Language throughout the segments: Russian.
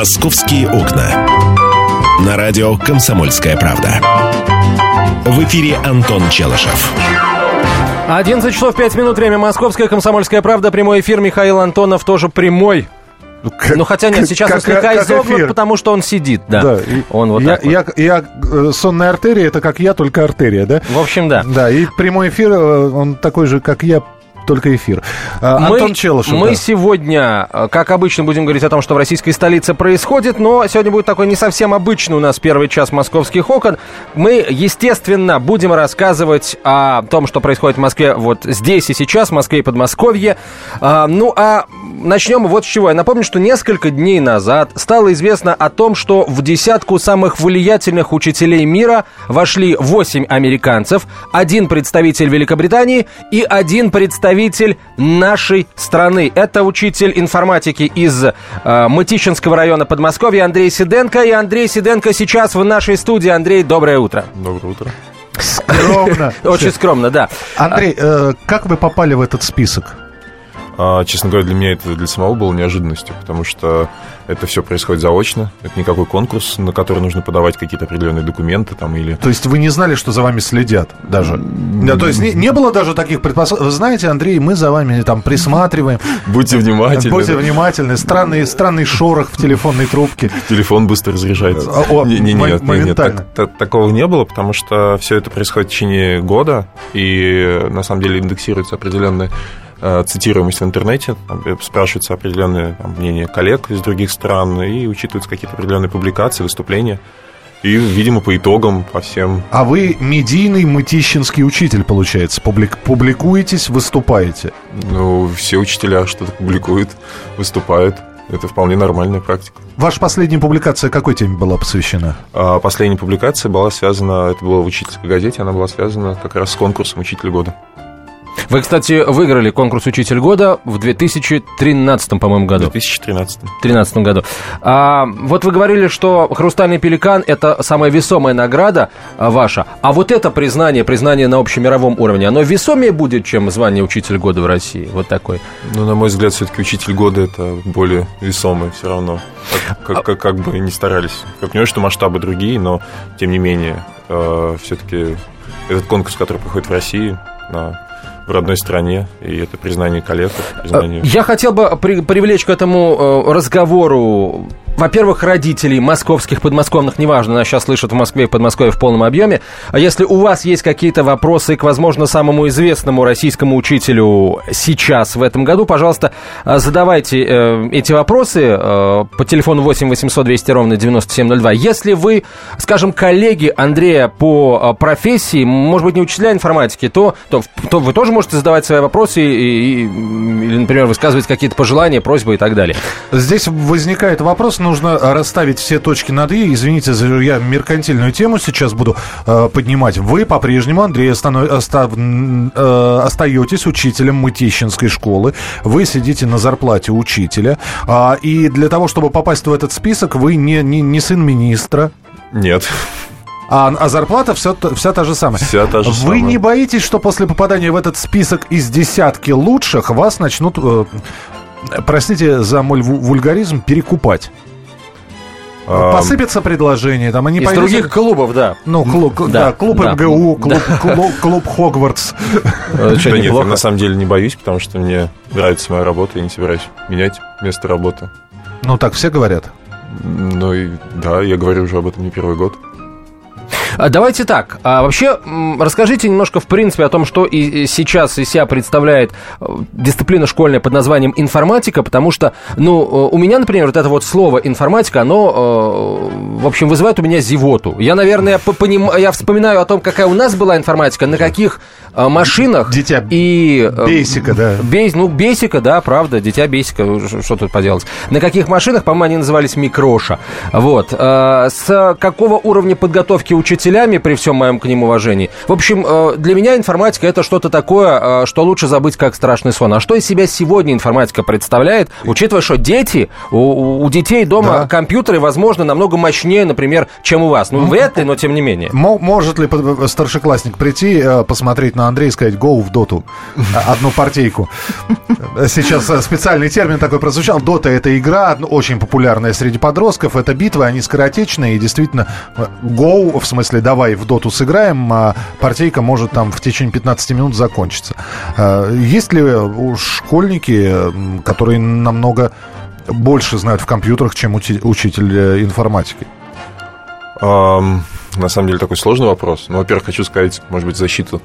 «Московские окна». На радио «Комсомольская правда». В эфире Антон Челышев. 11 часов 5 минут, время Московская, Комсомольская правда, прямой эфир, Михаил Антонов тоже прямой. Ну, как, ну хотя нет, сейчас как, он слегка как изогнут, потому что он сидит, да. да он вот я, так я, вот. я, я, сонная артерия, это как я, только артерия, да? В общем, да. Да, и прямой эфир, э, он такой же, как я, только эфир. А, мы, Антон Челышев. Мы да. сегодня, э, как обычно, будем говорить о том, что в российской столице происходит, но сегодня будет такой не совсем обычный у нас первый час московских окон. Мы, естественно, будем рассказывать о том, что происходит в Москве вот здесь и сейчас, в Москве и Подмосковье. А, ну, а начнем вот с чего. Я напомню, что несколько дней назад стало известно о том, что в десятку самых влиятельных учителей мира вошли 8 американцев, один представитель Великобритании и один представитель нашей страны. Это учитель информатики из э, Мытищинского района Подмосковья Андрей Сиденко. И Андрей Сиденко сейчас в нашей студии. Андрей, доброе утро. Доброе утро. Скромно. Очень скромно, да. Андрей, э, как вы попали в этот список? А, честно говоря, для меня это для самого было неожиданностью, потому что это все происходит заочно. Это никакой конкурс, на который нужно подавать какие-то определенные документы там или... То есть вы не знали, что за вами следят даже? Да, то есть не, не было даже таких предпосылок. Вы знаете, Андрей, мы за вами там присматриваем. Будьте внимательны. Будьте внимательны. Странный, странный шорох в телефонной трубке. Телефон быстро разряжается. О, не, не, нет, нет, так, так, такого не было, потому что все это происходит в течение года, и на самом деле индексируется определенная цитируемость в интернете, там, э, спрашиваются определенные там, мнения коллег из других стран и учитываются какие-то определенные публикации, выступления. И, видимо, по итогам, по всем... А вы медийный мытищинский учитель, получается? Публик... Публикуетесь, выступаете? Ну, все учителя что-то публикуют, выступают. Это вполне нормальная практика. Ваша последняя публикация какой теме была посвящена? А, последняя публикация была связана, это было в учительской газете, она была связана как раз с конкурсом «Учитель года». Вы, кстати, выиграли конкурс «Учитель года» в 2013, по-моему, году. В 2013. 2013 году. А, вот вы говорили, что «Хрустальный пеликан» — это самая весомая награда а, ваша. А вот это признание, признание на общемировом уровне, оно весомее будет, чем звание «Учитель года» в России? Вот такой. Ну, на мой взгляд, все-таки «Учитель года» — это более весомое все равно. Как, как, как, как бы ни старались. Я понимаю, что масштабы другие, но, тем не менее, э, все-таки этот конкурс, который проходит в России на в родной стране, и это признание коллег. Признание... Я хотел бы при, привлечь к этому э, разговору во-первых, родителей московских, подмосковных, неважно, нас сейчас слышат в Москве и Подмосковье в полном объеме. А если у вас есть какие-то вопросы к, возможно, самому известному российскому учителю сейчас, в этом году, пожалуйста, э, задавайте э, эти вопросы э, по телефону 8 800 200 ровно 9702. Если вы, скажем, коллеги Андрея по э, профессии, может быть, не учителя информатики, то, то, то вы тоже можете задавать свои вопросы и, и, или, например, высказывать какие-то пожелания, просьбы и так далее. Здесь возникает вопрос, нужно расставить все точки над «и». Извините, я меркантильную тему сейчас буду э, поднимать. Вы по-прежнему, Андрей, останов, остав, э, остаетесь учителем Мытищинской школы. Вы сидите на зарплате учителя. Э, и для того, чтобы попасть в этот список, вы не, не, не сын министра. Нет. А, а зарплата все, вся та же самая. Вся та же Вы самая. не боитесь, что после попадания в этот список из десятки лучших вас начнут, э, простите за мой вульгаризм, перекупать? Посыпятся предложения, там они Из пойдут... других клубов, да. Ну, клуб, да, да клуб да, МГУ, клуб, да. клуб, клуб Хогвартс. Да нет, я на самом деле не боюсь, потому что мне нравится моя работа, и не собираюсь менять место работы. Ну, так все говорят. Ну, и, да, я говорю уже об этом не первый год. А, давайте так. А вообще, расскажите немножко, в принципе, о том, что и сейчас из себя представляет э, дисциплина школьная под названием информатика, потому что, ну, э, у меня, например, вот это вот слово информатика, оно, э, в общем, вызывает у меня зевоту. Я, наверное, поним... я вспоминаю о том, какая у нас была информатика, на каких машинах. Дитя и... Бейсика, да. Бейс, ну, бейсика, да, правда, дитя бейсика, что тут поделать. На каких машинах, по-моему, они назывались микроша. Вот. С какого уровня подготовки учителей учителями, при всем моем к ним уважении. В общем, э, для меня информатика это что-то такое, э, что лучше забыть как страшный сон. А что из себя сегодня информатика представляет, учитывая, что дети, у, у детей дома да. компьютеры, возможно, намного мощнее, например, чем у вас. Ну, вряд ли, но тем не менее. Может ли старшеклассник прийти, посмотреть на Андрея и сказать «Go в доту», одну партийку? Сейчас специальный термин такой прозвучал. Дота — это игра, очень популярная среди подростков. Это битвы, они скоротечные. И действительно, Go, в смысле, давай в доту сыграем, а партийка может там в течение 15 минут закончиться. А, есть ли школьники, которые намного больше знают в компьютерах, чем учитель э, информатики? Um, на самом деле такой сложный вопрос. Ну, во-первых, хочу сказать, может быть, защиту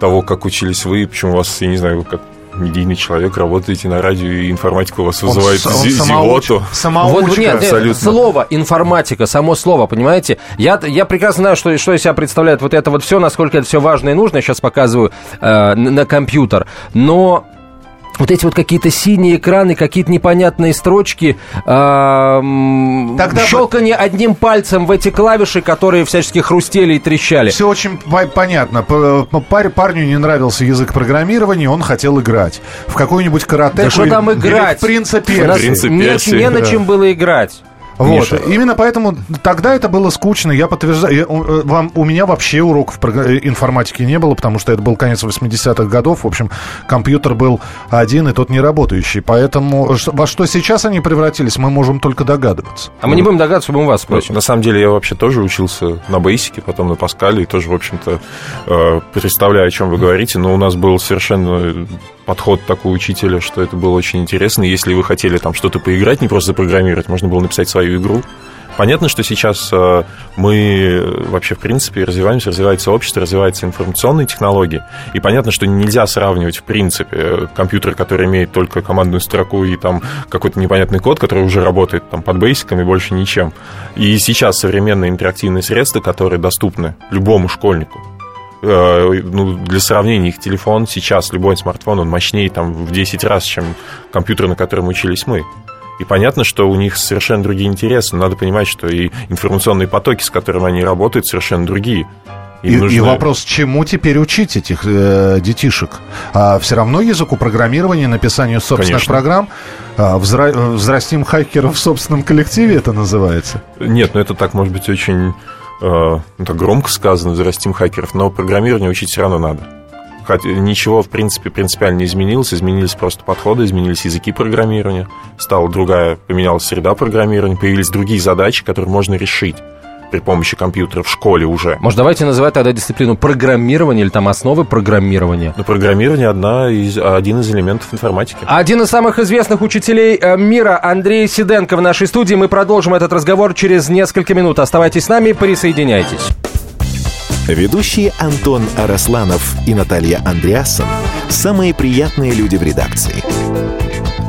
того, как учились вы, почему у вас, я не знаю, как медийный человек, работаете на радио, и информатика у вас вызывает он, он зевоту. Самоучка. Вот, нет, Абсолютно. слово информатика, само слово, понимаете? Я, я прекрасно знаю, что, что из себя представляет вот это вот все, насколько это все важно и нужно. Я сейчас показываю э, на компьютер. Но вот эти вот какие-то синие экраны, какие-то непонятные строчки, Тогда щелканье бы... одним пальцем в эти клавиши, которые всячески хрустели и трещали. Все очень понятно. Пар парню не нравился язык программирования, он хотел играть. В какую-нибудь карате. Да что там играть? в принципе. У нас нет, не на чем было играть. Вот. Миша. Именно поэтому тогда это было скучно. Я подтверждаю. Я, э, вам, у меня вообще уроков э, информатики не было, потому что это был конец 80-х годов. В общем, компьютер был один, и тот не работающий. Поэтому во что сейчас они превратились, мы можем только догадываться. А мы не будем догадываться, будем вас спросим. На самом деле я вообще тоже учился на бейсике, потом на Паскале, и тоже, в общем-то, э, представляю, о чем вы говорите, но у нас был совершенно подход такой учителя, что это было очень интересно. Если вы хотели там что-то поиграть, не просто запрограммировать, можно было написать свою игру. Понятно, что сейчас э, мы вообще, в принципе, развиваемся, развивается общество, развиваются информационные технологии. И понятно, что нельзя сравнивать, в принципе, компьютер, который имеет только командную строку и там какой-то непонятный код, который уже работает там под бейсиком и больше ничем. И сейчас современные интерактивные средства, которые доступны любому школьнику, Э, ну, для сравнения, их телефон сейчас, любой смартфон, он мощнее там в 10 раз, чем компьютер, на котором учились мы. И понятно, что у них совершенно другие интересы. Надо понимать, что и информационные потоки, с которыми они работают, совершенно другие. И, нужно... и вопрос, чему теперь учить этих э, детишек? А все равно языку программирования, написанию собственных Конечно. программ? А, взра... Взрастим хакеров в собственном коллективе это называется? Нет, ну это так, может быть, очень э, ну, так громко сказано, взрастим хакеров, но программирование учить все равно надо. Хотя ничего, в принципе, принципиально не изменилось, изменились просто подходы, изменились языки программирования, стала другая, поменялась среда программирования, появились другие задачи, которые можно решить при помощи компьютера в школе уже. Может, давайте называть тогда дисциплину программирования или там основы программирования? Ну, программирование одна из, один из элементов информатики. Один из самых известных учителей э, мира Андрей Сиденко в нашей студии. Мы продолжим этот разговор через несколько минут. Оставайтесь с нами, присоединяйтесь. Ведущие Антон Арасланов и Наталья Андреасон – самые приятные люди в редакции.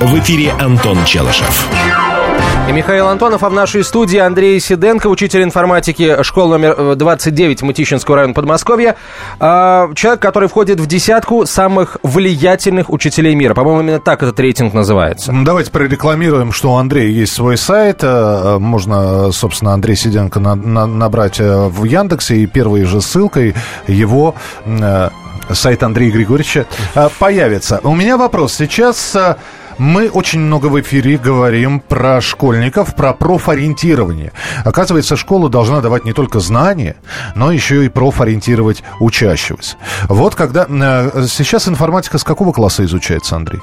В эфире Антон Челышев. И Михаил Антонов, а в нашей студии Андрей Сиденко, учитель информатики школы номер 29 Мытищинского района Подмосковья. А, человек, который входит в десятку самых влиятельных учителей мира. По-моему, именно так этот рейтинг называется. Давайте прорекламируем, что у Андрея есть свой сайт. Э, можно, собственно, Андрей Сиденко набрать э, в Яндексе. И первой же ссылкой его э, сайт Андрея Григорьевича появится. У меня вопрос. Сейчас мы очень много в эфире говорим про школьников, про профориентирование. Оказывается, школа должна давать не только знания, но еще и профориентировать учащегося. Вот когда... Э, сейчас информатика с какого класса изучается, Андрей?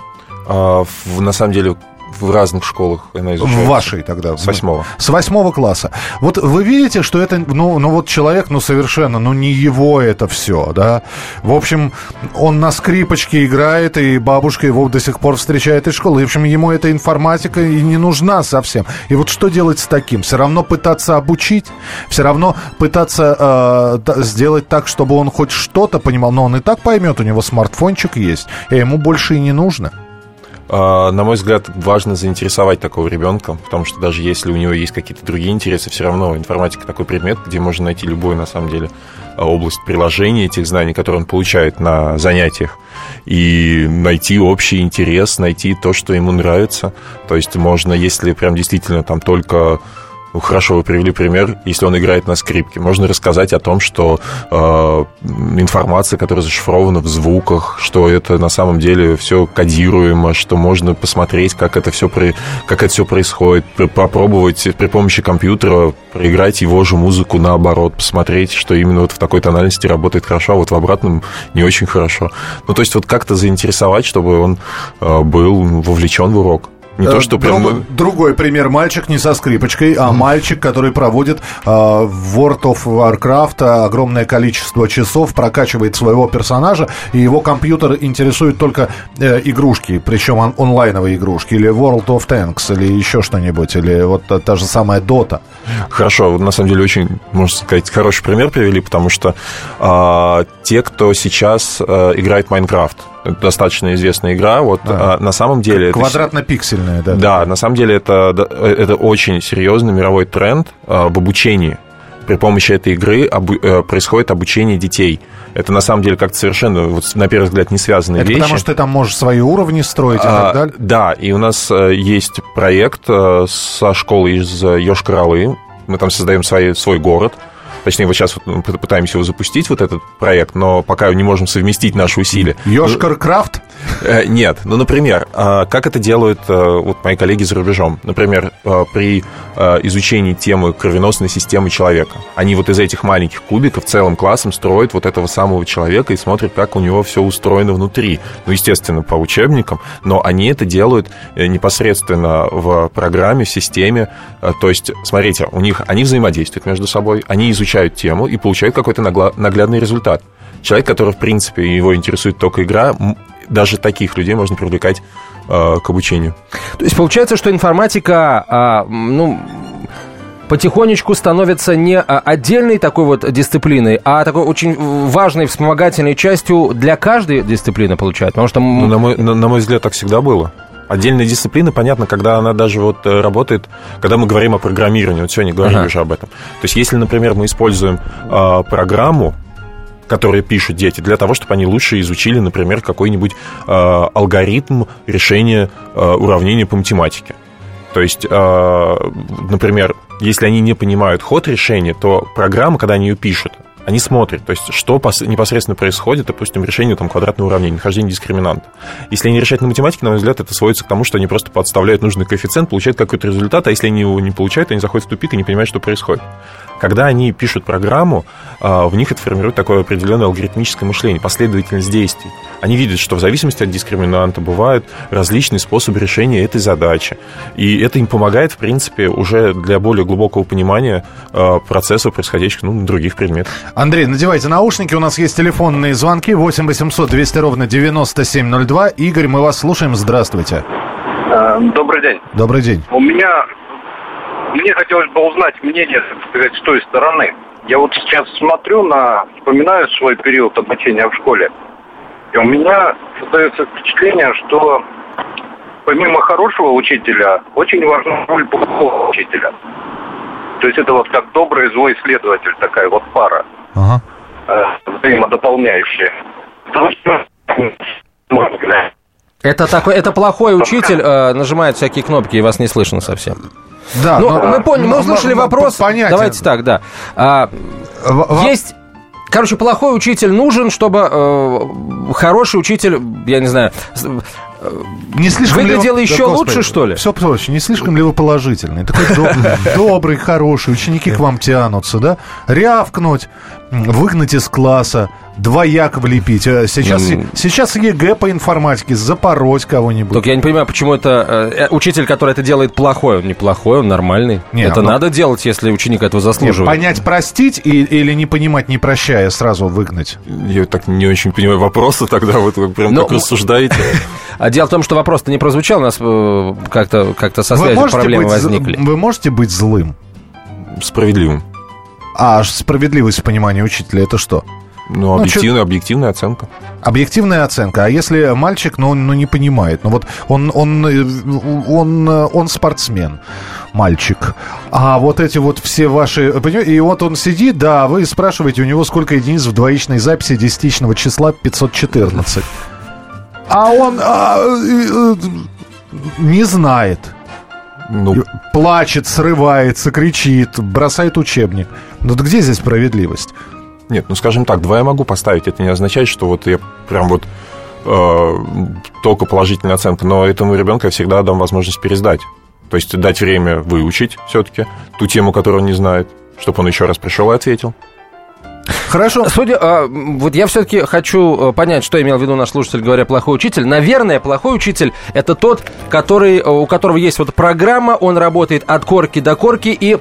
А, на самом деле, в разных школах она изучается. В вашей тогда? С восьмого. С восьмого класса. Вот вы видите, что это, ну, ну вот человек, ну совершенно, ну не его это все, да? В общем, он на скрипочке играет, и бабушка его до сих пор встречает из школы. в общем, ему эта информатика и не нужна совсем. И вот что делать с таким? Все равно пытаться обучить, все равно пытаться э, сделать так, чтобы он хоть что-то понимал, но он и так поймет, у него смартфончик есть, и ему больше и не нужно. А, на мой взгляд, важно заинтересовать такого ребенка, потому что даже если у него есть какие-то другие интересы, все равно информатика такой предмет, где можно найти любую, на самом деле, область приложения этих знаний, которые он получает на занятиях, и найти общий интерес, найти то, что ему нравится. То есть можно, если прям действительно там только ну, хорошо, вы привели пример, если он играет на скрипке. Можно рассказать о том, что э, информация, которая зашифрована в звуках, что это на самом деле все кодируемо, что можно посмотреть, как это все, при, как это все происходит, попробовать при помощи компьютера проиграть его же музыку наоборот, посмотреть, что именно вот в такой тональности работает хорошо, а вот в обратном не очень хорошо. Ну, то есть вот как-то заинтересовать, чтобы он э, был вовлечен в урок. Не то, э, что прям... Друг, другой пример. Мальчик не со скрипочкой, а mm. мальчик, который проводит э, в World of Warcraft огромное количество часов, прокачивает своего персонажа, и его компьютер интересует только э, игрушки, причем он, онлайновые игрушки, или World of Tanks, или еще что-нибудь, или вот та, та же самая Dota. Хорошо, на самом деле очень, можно сказать, хороший пример привели, потому что э, те, кто сейчас э, играет в Майнкрафт, достаточно известная игра. Вот а. на самом деле... Квадратно-пиксельная, да? Да, на самом деле это, это очень серьезный мировой тренд а, в обучении. При помощи этой игры обу- э, происходит обучение детей. Это на самом деле как-то совершенно, вот, на первый взгляд, не связанные это вещи. потому что ты там можешь свои уровни строить и а, так далее? Да, и у нас э, есть проект э, со школы из Йошкар-Олы. Мы там создаем свои, свой город – Точнее, вот сейчас вот пытаемся его запустить, вот этот проект, но пока не можем совместить наши усилия. Йошкар Крафт? Э, нет. Ну, например, а, как это делают э, вот мои коллеги за рубежом? Например, э, при изучении темы кровеносной системы человека. Они вот из этих маленьких кубиков целым классом строят вот этого самого человека и смотрят, как у него все устроено внутри. Ну, естественно, по учебникам, но они это делают непосредственно в программе, в системе. То есть, смотрите, у них они взаимодействуют между собой, они изучают тему и получают какой-то наглядный результат. Человек, который, в принципе, его интересует только игра, даже таких людей можно привлекать э, к обучению. То есть получается, что информатика, э, ну, потихонечку становится не а, отдельной такой вот дисциплиной, а такой очень важной вспомогательной частью для каждой дисциплины получается. Потому что... Ну, на, мой, на, на мой взгляд, так всегда было. Отдельная дисциплина, понятно, когда она даже вот э, работает, когда мы говорим о программировании, вот сегодня говорили ага. уже об этом. То есть, если, например, мы используем э, программу, которые пишут дети, для того, чтобы они лучше изучили, например, какой-нибудь э, алгоритм решения э, уравнения по математике. То есть, э, например, если они не понимают ход решения, то программа, когда они ее пишут, они смотрят, то есть что непосредственно происходит, допустим, решение там, квадратного уравнения, нахождение дискриминанта. Если они решают на математике, на мой взгляд, это сводится к тому, что они просто подставляют нужный коэффициент, получают какой-то результат, а если они его не получают, они заходят в тупик и не понимают, что происходит. Когда они пишут программу, а, в них это формирует такое определенное алгоритмическое мышление, последовательность действий. Они видят, что в зависимости от дискриминанта бывают различные способы решения этой задачи. И это им помогает, в принципе, уже для более глубокого понимания а, процессов, происходящих ну, на других предметах. Андрей, надевайте наушники, у нас есть телефонные звонки 8 800 200 ровно 9702. Игорь, мы вас слушаем, здравствуйте. Э, добрый день. Добрый день. У меня мне хотелось бы узнать мнение, так сказать, с той стороны. Я вот сейчас смотрю на, вспоминаю свой период обучения в школе, и у меня создается впечатление, что помимо хорошего учителя, очень важна роль плохого учителя. То есть это вот как добрый и злой следователь, такая вот пара. Ага. Э, взаимодополняющая. Потому что это такой, это плохой учитель, э, нажимает всякие кнопки, и вас не слышно совсем. Да, ну, но, мы поняли, мы услышали вопрос. Понятен. Давайте так, да. А, есть Короче, плохой учитель нужен, чтобы э, хороший учитель, я не знаю, не слишком выглядело ли... еще да, лучше, что ли? Все проще. Не слишком ли вы положительный? Такой добрый, хороший, ученики к вам тянутся, да? Рявкнуть, выгнать из класса, двояк влепить. Э, сейчас, mm. сейчас ЕГЭ по информатике, запороть кого-нибудь. Только я не понимаю, почему это э, учитель, который это делает плохой, он неплохой, он нормальный. Нет, это но... надо делать, если ученик этого заслуживает. Нет, понять, простить и, или не понимать, не прощая, сразу выгнать. Я так не очень понимаю вопросы тогда, вот вы прям но... так рассуждаете. А дело в том, что вопрос-то не прозвучал, у нас э, как-то как со связью проблемы возникли. Вы можете быть злым? Справедливым. А справедливость в понимании учителя это что? Ну, объективная, ну, объективная оценка. Объективная оценка. А если мальчик, ну, ну не понимает, ну вот он, он, он, он спортсмен, мальчик, а вот эти вот все ваши, и вот он сидит, да, вы спрашиваете у него, сколько единиц в двоичной записи десятичного числа 514. А он а, э, не знает. Ну... Плачет, срывается, кричит, бросает учебник. Ну где здесь справедливость? Нет, ну скажем так, два я могу поставить. Это не означает, что вот я прям вот э, только положительная оценка, но этому ребенку я всегда дам возможность пересдать. То есть дать время выучить все-таки ту тему, которую он не знает, чтобы он еще раз пришел и ответил. Хорошо. Судя, а, вот я все-таки хочу э, понять, что имел в виду наш слушатель, говоря плохой учитель. Наверное, плохой учитель это тот, который, э, у которого есть вот программа, он работает от корки до корки и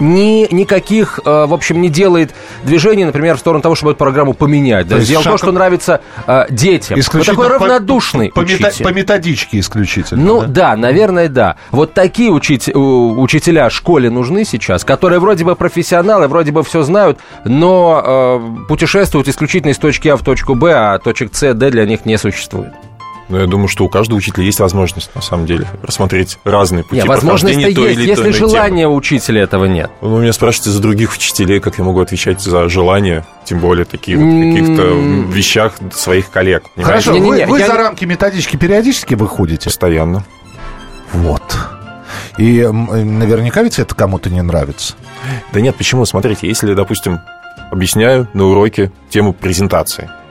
ни, никаких, э, в общем, не делает движений, например, в сторону того, чтобы эту программу поменять. Да, сделал шаг... то, что нравится э, детям. Вот такой равнодушный по, учитель. По методичке исключительно. Ну да? да, наверное, да. Вот такие учить, учителя школе нужны сейчас, которые вроде бы профессионалы, вроде бы все знают, но э, путешествуют исключительно из точки А в точку Б, а точек С, Д для них не существует. Но я думаю, что у каждого учителя есть возможность, на самом деле, рассмотреть разные пути нет, возможность то есть, если желания у учителя этого нет. Ну, меня спрашиваете за других учителей, как я могу отвечать за желание, тем более таких вот каких-то вещах своих коллег. Понимаете? Хорошо, не, не, не, вы, вы я... за рамки методички периодически выходите? Постоянно. Вот. И наверняка ведь это кому-то не нравится. Да нет, почему? Смотрите, если, допустим, объясняю на уроке тему презентации –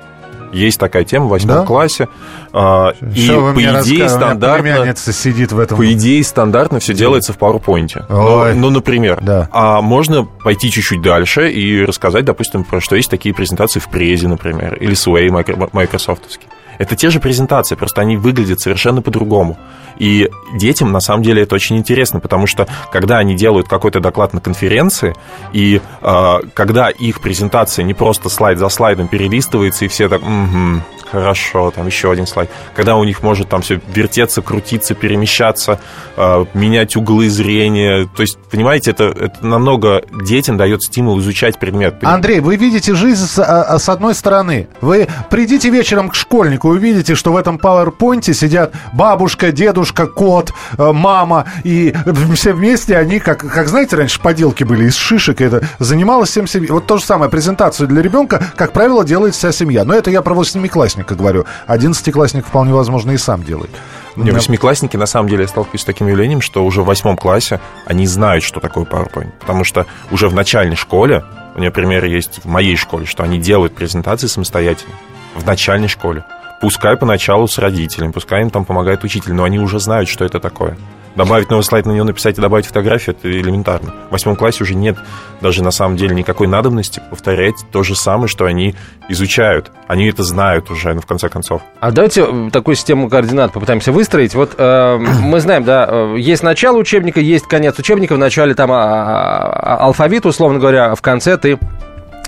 есть такая тема в восьмом да? классе. А, и по идее стандартно... сидит в этом. По идее стандартно все делается в PowerPoint. Ну, ну, например. Да. А можно пойти чуть-чуть дальше и рассказать, допустим, про что есть такие презентации в Презе, например, или Sway майкрософтовский. Это те же презентации, просто они выглядят совершенно по-другому. И детям, на самом деле, это очень интересно, потому что, когда они делают какой-то доклад на конференции, и э, когда их презентация не просто слайд за слайдом перелистывается, и все так, угу, хорошо, там еще один слайд. Когда у них может там все вертеться, крутиться, перемещаться, э, менять углы зрения. То есть, понимаете, это, это намного детям дает стимул изучать предмет. Андрей, вы видите жизнь с, а, а, с одной стороны. Вы придите вечером к школьнику и увидите, что в этом PowerPoint сидят бабушка, дедушка, кот, э, мама, и все вместе они, как, как знаете, раньше поделки были из шишек, это занималась всем семьей. Вот то же самое, презентацию для ребенка, как правило, делает вся семья. Но это я про восьмиклассника восьмиклассника говорю. Одиннадцатиклассник вполне возможно и сам делает. Не, восьмиклассники, на самом деле, я сталкиваюсь с таким явлением, что уже в восьмом классе они знают, что такое PowerPoint. Потому что уже в начальной школе, у меня примеры есть в моей школе, что они делают презентации самостоятельно. В начальной школе. Пускай поначалу с родителями, пускай им там помогает учитель, но они уже знают, что это такое. Добавить новый слайд на него написать и добавить фотографию, это элементарно. В восьмом классе уже нет даже на самом деле никакой надобности повторять то же самое, что они изучают. Они это знают уже, ну, в конце концов. А давайте такую систему координат попытаемся выстроить. Вот э, мы знаем, да, э, есть начало учебника, есть конец учебника. В начале там а, а, алфавит, условно говоря, в конце ты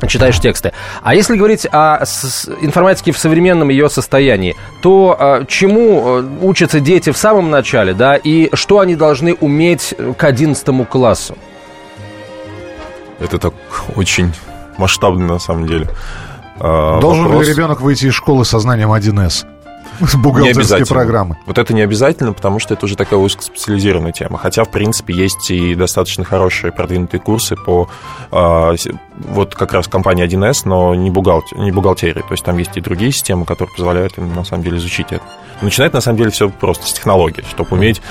читаешь тексты. А если говорить о информатике в современном ее состоянии, то э, чему э, учатся дети в самом начале, да, и что они должны уметь к 11 классу? Это так очень масштабно на самом деле. А, Должен вопрос... ли ребенок выйти из школы со знанием 1С? С бухгалтерской программы. Вот это не обязательно, потому что это уже такая узкоспециализированная тема. Хотя, в принципе, есть и достаточно хорошие продвинутые курсы по э, вот как раз компании 1С, но не, бухгалтер, не бухгалтерии. То есть там есть и другие системы, которые позволяют им на самом деле изучить это. Но начинать на самом деле все просто с технологий, чтобы уметь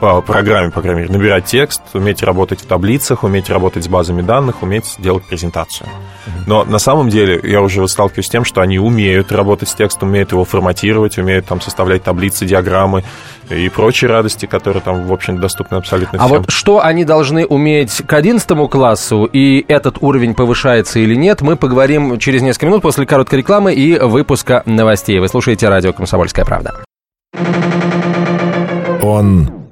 по программе, по крайней мере, набирать текст, уметь работать в таблицах, уметь работать с базами данных, уметь делать презентацию. Но на самом деле я уже сталкиваюсь с тем, что они умеют работать с текстом, умеют его форматировать, умеют там составлять таблицы, диаграммы и прочие радости, которые там, в общем, доступны абсолютно всем. А вот что они должны уметь к 11 классу, и этот уровень повышается или нет, мы поговорим через несколько минут после короткой рекламы и выпуска новостей. Вы слушаете радио «Комсомольская правда». Он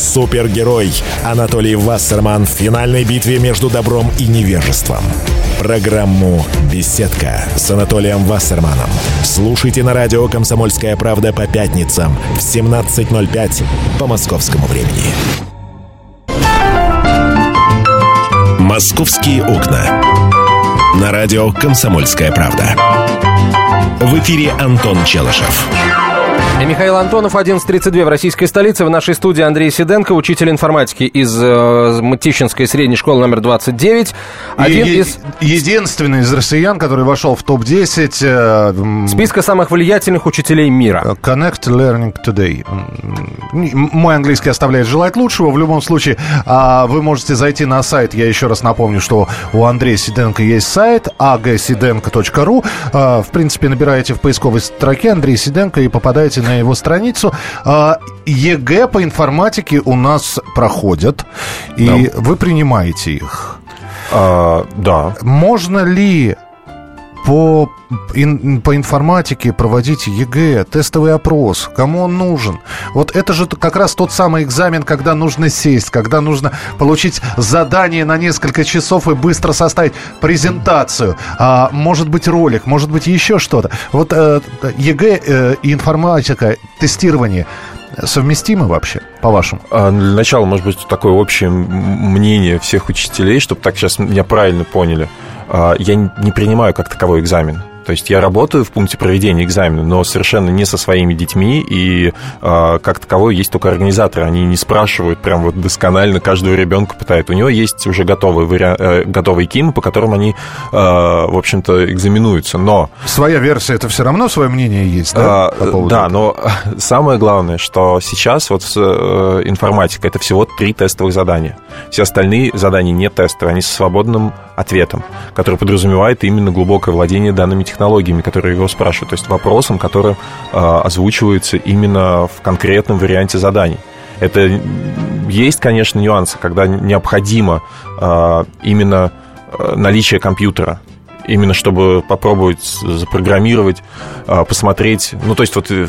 Супергерой Анатолий Вассерман в финальной битве между добром и невежеством. Программу «Беседка» с Анатолием Вассерманом. Слушайте на радио «Комсомольская правда» по пятницам в 17.05 по московскому времени. «Московские окна». На радио «Комсомольская правда». В эфире Антон Челышев. Михаил Антонов, 11.32 в российской столице. В нашей студии Андрей Сиденко, учитель информатики из э, Мытищинской средней школы номер 29. Один е- из... Единственный из россиян, который вошел в топ-10... Э, Списка самых влиятельных учителей мира. Э, Connect Learning Today. Мой английский оставляет желать лучшего. В любом случае, э, вы можете зайти на сайт. Я еще раз напомню, что у Андрея Сиденко есть сайт agsidenko.ru. Э, в принципе, набираете в поисковой строке Андрей Сиденко и попадаете на на его страницу. А, ЕГЭ по информатике у нас проходят, и да. вы принимаете их. А, да. Можно ли по, ин, по информатике проводить ЕГЭ, тестовый опрос, кому он нужен. Вот это же как раз тот самый экзамен, когда нужно сесть, когда нужно получить задание на несколько часов и быстро составить презентацию. А, может быть ролик, может быть еще что-то. Вот э, ЕГЭ э, информатика, тестирование совместимы вообще, по-вашему? А, для начала, может быть, такое общее мнение всех учителей, чтобы так сейчас меня правильно поняли – а, я не принимаю как таковой экзамен. То есть я работаю в пункте проведения экзамена, но совершенно не со своими детьми, и э, как таковой есть только организаторы. Они не спрашивают прям вот досконально каждого ребенка пытают. У него есть уже готовые, вариа... э, готовые кимы, по которым они, э, в общем-то, экзаменуются. Но... Своя версия, это все равно свое мнение есть, да? А, да, но самое главное, что сейчас вот э, информатика, это всего три тестовых задания. Все остальные задания не тестовые, они со свободным ответом, который подразумевает именно глубокое владение данными технологиями, которые его спрашивают, то есть вопросом, который э, озвучивается именно в конкретном варианте заданий. Это есть, конечно, нюансы, когда необходимо э, именно э, наличие компьютера, именно чтобы попробовать запрограммировать, э, посмотреть. Ну, то есть вот э,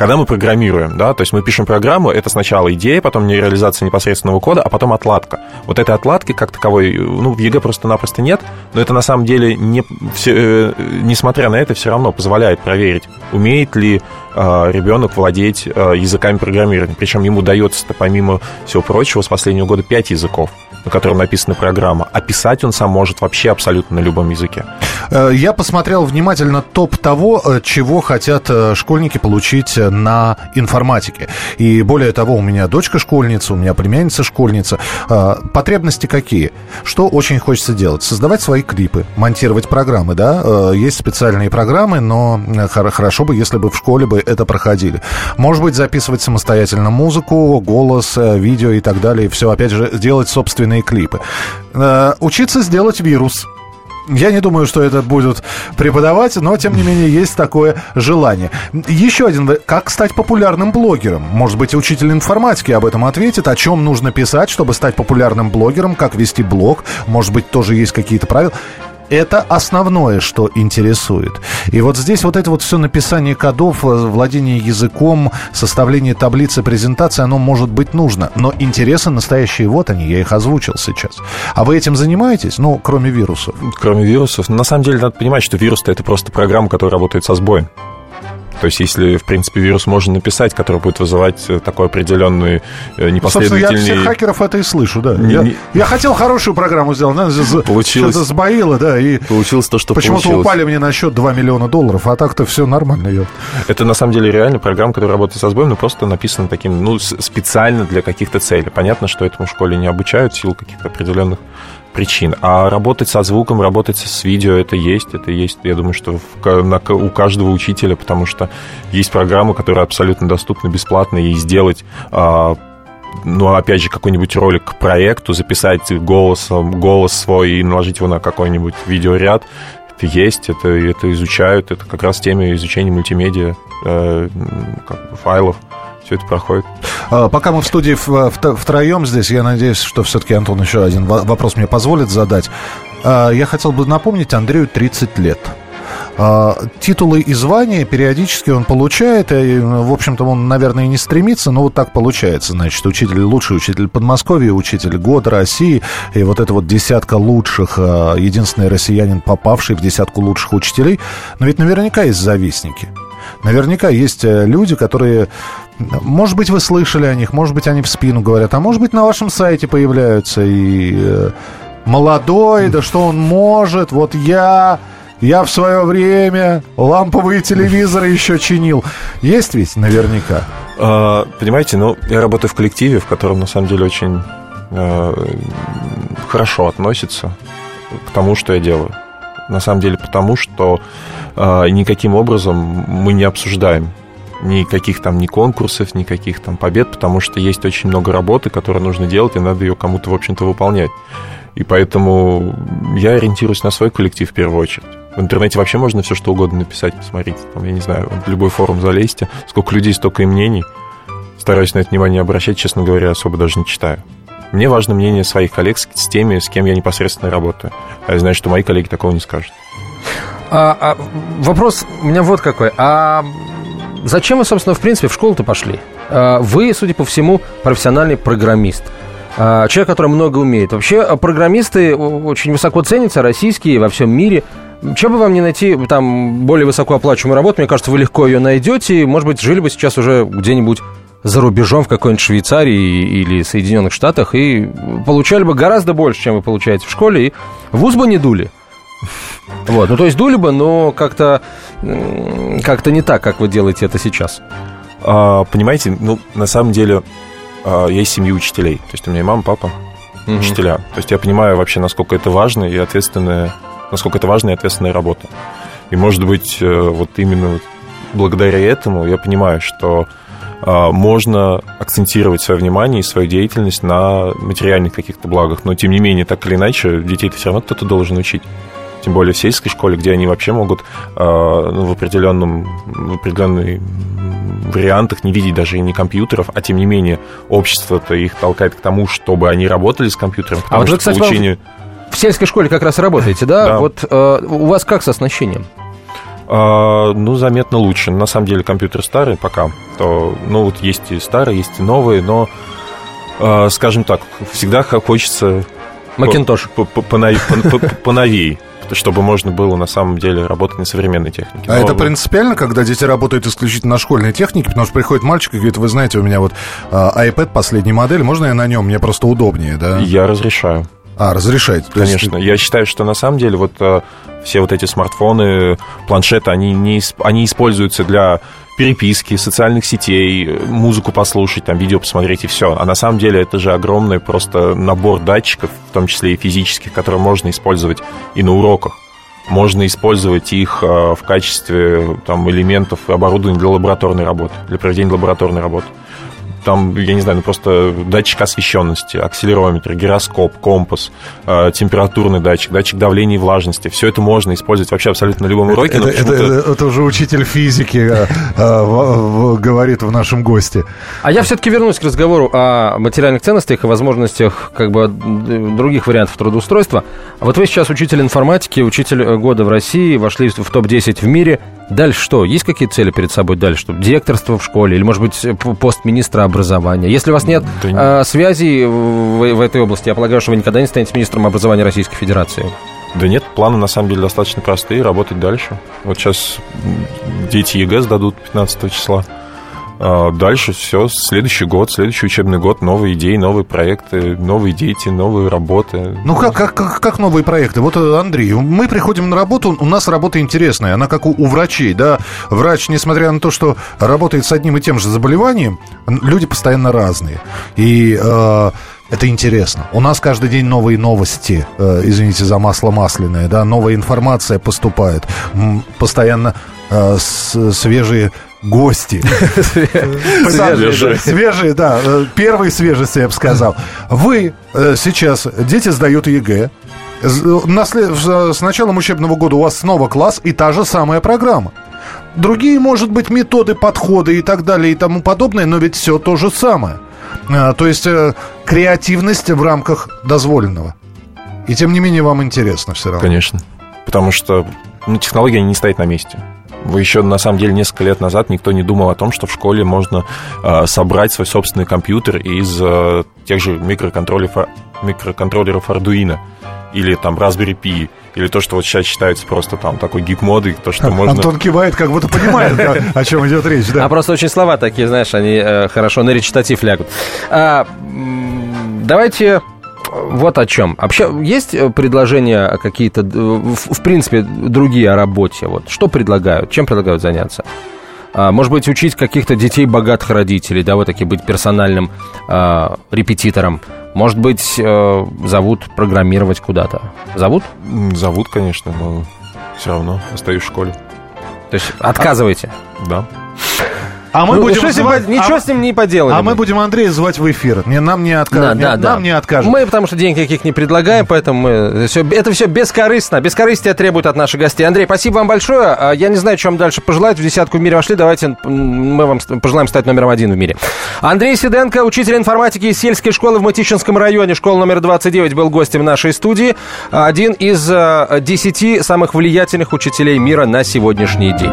когда мы программируем, да, то есть мы пишем программу, это сначала идея, потом реализация непосредственного кода, а потом отладка. Вот этой отладки как таковой, ну, в ЕГЭ просто-напросто нет, но это на самом деле, не, все, э, несмотря на это, все равно позволяет проверить, умеет ли э, ребенок владеть э, языками программирования. Причем ему дается, помимо всего прочего, с последнего года 5 языков на котором написана программа, а писать он сам может вообще абсолютно на любом языке. Э, я посмотрел внимательно топ того, э, чего хотят э, школьники получить на информатике. И более того, у меня дочка школьница, у меня племянница школьница. Потребности какие? Что очень хочется делать? Создавать свои клипы, монтировать программы, да? Есть специальные программы, но хорошо бы, если бы в школе бы это проходили. Может быть, записывать самостоятельно музыку, голос, видео и так далее. Все, опять же, делать собственные клипы. Учиться сделать вирус. Я не думаю, что это будут преподавать, но, тем не менее, есть такое желание. Еще один. Как стать популярным блогером? Может быть, учитель информатики об этом ответит, о чем нужно писать, чтобы стать популярным блогером, как вести блог. Может быть, тоже есть какие-то правила это основное, что интересует. И вот здесь вот это вот все написание кодов, э, владение языком, составление таблицы, презентации, оно может быть нужно. Но интересы настоящие, вот они, я их озвучил сейчас. А вы этим занимаетесь? Ну, кроме вирусов. Кроме вирусов. На самом деле, надо понимать, что вирус-то это просто программа, которая работает со сбоем. То есть, если, в принципе, вирус можно написать, который будет вызывать э, такой определенный непоследовательный... Собственно, я всех хакеров это и слышу, да. Не, я, не... я хотел хорошую программу сделать, но получилось... что-то сбоило, да, и... Получилось то, что Почему-то упали мне на счет 2 миллиона долларов, а так-то все нормально. Я... Это, на самом деле, реально программа, которая работает со сбоем, но просто написана таким, ну, специально для каких-то целей. Понятно, что этому в школе не обучают в силу каких-то определенных причин. А работать со звуком, работать с видео, это есть, это есть, я думаю, что в, на, у каждого учителя, потому что есть программы, которые абсолютно доступны бесплатно, и сделать а, ну, опять же, какой-нибудь ролик к проекту, записать голос, голос свой и наложить его на какой-нибудь видеоряд, это есть, это, это изучают, это как раз теме изучения мультимедиа, э, как бы файлов все это проходит. А, пока мы в студии втроем здесь, я надеюсь, что все-таки Антон еще один вопрос мне позволит задать. А, я хотел бы напомнить, Андрею 30 лет. А, титулы и звания периодически он получает, и, в общем-то, он, наверное, и не стремится, но вот так получается. Значит, учитель, лучший учитель Подмосковья, учитель года России, и вот это вот десятка лучших, единственный россиянин, попавший в десятку лучших учителей. Но ведь наверняка есть завистники. Наверняка есть э, люди, которые может быть, вы слышали о них, может быть, они в спину говорят, а может быть, на вашем сайте появляются и э, молодой, да что он может, вот я, я в свое время ламповые телевизоры еще чинил. Есть ведь наверняка? А, понимаете, ну, я работаю в коллективе, в котором, на самом деле, очень э, хорошо относится к тому, что я делаю. На самом деле, потому что э, никаким образом мы не обсуждаем никаких там ни конкурсов, никаких там побед, потому что есть очень много работы, которую нужно делать, и надо ее кому-то, в общем-то, выполнять. И поэтому я ориентируюсь на свой коллектив в первую очередь. В интернете вообще можно все что угодно написать, посмотреть. Там, я не знаю, в любой форум залезьте. Сколько людей, столько и мнений. Стараюсь на это внимание обращать, честно говоря, особо даже не читаю. Мне важно мнение своих коллег с, теми, с кем я непосредственно работаю. А я знаю, что мои коллеги такого не скажут. А, а, вопрос у меня вот какой. А зачем вы, собственно, в принципе, в школу-то пошли? А, вы, судя по всему, профессиональный программист. А, человек, который много умеет. Вообще, а, программисты очень высоко ценятся, российские, во всем мире. Чем бы вам не найти там более высокооплачиваемую работу, мне кажется, вы легко ее найдете. Может быть, жили бы сейчас уже где-нибудь за рубежом в какой-нибудь Швейцарии или Соединенных Штатах и получали бы гораздо больше, чем вы получаете в школе, и вуз бы не дули. Вот, ну то есть дули бы, но как-то как-то не так, как вы делаете это сейчас. А, понимаете, ну на самом деле а, из семьи учителей, то есть у меня мама, папа угу. учителя. То есть я понимаю вообще, насколько это важно и ответственная, насколько это важная и ответственная работа. И может быть э, вот именно благодаря этому я понимаю, что а, можно акцентировать свое внимание и свою деятельность на материальных каких-то благах. Но, тем не менее, так или иначе, детей-то все равно кто-то должен учить тем более в сельской школе, где они вообще могут э, ну, в определенном в определенной вариантах не видеть даже и не компьютеров, а тем не менее общество-то их толкает к тому, чтобы они работали с компьютером, потому а вот что вы, кстати, получение... В сельской школе как раз работаете, да? да. Вот э, у вас как с оснащением? А, ну, заметно лучше. На самом деле компьютер старый пока. То, ну, вот есть и старые, есть и новые, но, а, скажем так, всегда хочется... Макинтош. Поновей чтобы можно было на самом деле работать на современной технике. А Но, это принципиально, когда дети работают исключительно на школьной технике? Потому что приходит мальчик и говорит, вы знаете, у меня вот а, iPad последней модели, можно я на нем? Мне просто удобнее, да? Я разрешаю. А, разрешаете? Конечно. Есть... Я считаю, что на самом деле вот э, все вот эти смартфоны, планшеты, они, не, они используются для переписки, социальных сетей, музыку послушать, там, видео посмотреть и все. А на самом деле это же огромный просто набор датчиков, в том числе и физических, которые можно использовать и на уроках. Можно использовать их э, в качестве там, элементов оборудования для лабораторной работы, для проведения лабораторной работы там, я не знаю, ну просто датчик освещенности, акселерометр, гироскоп, компас, э, температурный датчик, датчик давления и влажности. Все это можно использовать вообще абсолютно на любом уроке. Это, это, это, это уже учитель физики э, э, говорит в нашем госте. А я все-таки вернусь к разговору о материальных ценностях и возможностях как бы других вариантов трудоустройства. Вот вы сейчас учитель информатики, учитель года в России, вошли в топ-10 в мире. Дальше что? Есть какие цели перед собой дальше? Что, директорство в школе или, может быть, пост министра образования? Если у вас нет да э, связей в, в этой области, я полагаю, что вы никогда не станете министром образования Российской Федерации. Да нет, планы на самом деле достаточно простые, работать дальше. Вот сейчас дети ЕГЭ сдадут 15 числа. А дальше все, следующий год, следующий учебный год, новые идеи, новые проекты, новые дети, новые работы. Ну, как, как, как, как новые проекты? Вот, э, Андрей, мы приходим на работу, у нас работа интересная, она как у, у врачей, да. Врач, несмотря на то, что работает с одним и тем же заболеванием, люди постоянно разные. И э, это интересно. У нас каждый день новые новости, э, извините за масло масляное, да, новая информация поступает, постоянно э, с, свежие гости. Свежие. Свежие, да. Э, первые свежести, я бы сказал. Вы э, сейчас, дети сдают ЕГЭ. С началом учебного года у вас снова класс и та же самая программа. Другие, может быть, методы, подходы и так далее и тому подобное, но ведь все то же самое. А, то есть э, креативность в рамках дозволенного. И тем не менее вам интересно все равно. Конечно. Потому что ну, технология не стоит на месте. Еще, на самом деле, несколько лет назад никто не думал о том, что в школе можно э, собрать свой собственный компьютер из э, тех же микроконтроллеров, микроконтроллеров Arduino или там Raspberry Pi, или то, что вот сейчас считается просто там такой гик-моды, то, что можно... Антон кивает, как будто понимает, о чем идет речь, да. А просто очень слова такие, знаешь, они э, хорошо на речитатив лягут. А, давайте вот о чем. Вообще, есть э, предложения какие-то, в, в принципе, другие о работе? Вот, что предлагают? Чем предлагают заняться? А, может быть, учить каких-то детей богатых родителей, да, вот таки быть персональным а, репетитором. Может быть, э, зовут программировать куда-то. Зовут? Зовут, конечно, но все равно остаюсь в школе. То есть отказываете? А, да. А мы ну, будем звать... Ничего а... с ним не поделаем. А мы будем Андрея звать в эфир. Не, нам не откажут. Да, да, нам да. не откажут. Мы, потому что денег каких не предлагаем, поэтому мы... Все, это все бескорыстно. Бескорыстие требует от наших гостей. Андрей, спасибо вам большое. А, я не знаю, вам дальше пожелать. В десятку в мире вошли. Давайте мы вам пожелаем стать номером один в мире. Андрей Сиденко, учитель информатики из сельской школы в Матищинском районе. Школа номер 29 был гостем нашей студии. Один из а, десяти самых влиятельных учителей мира на сегодняшний день.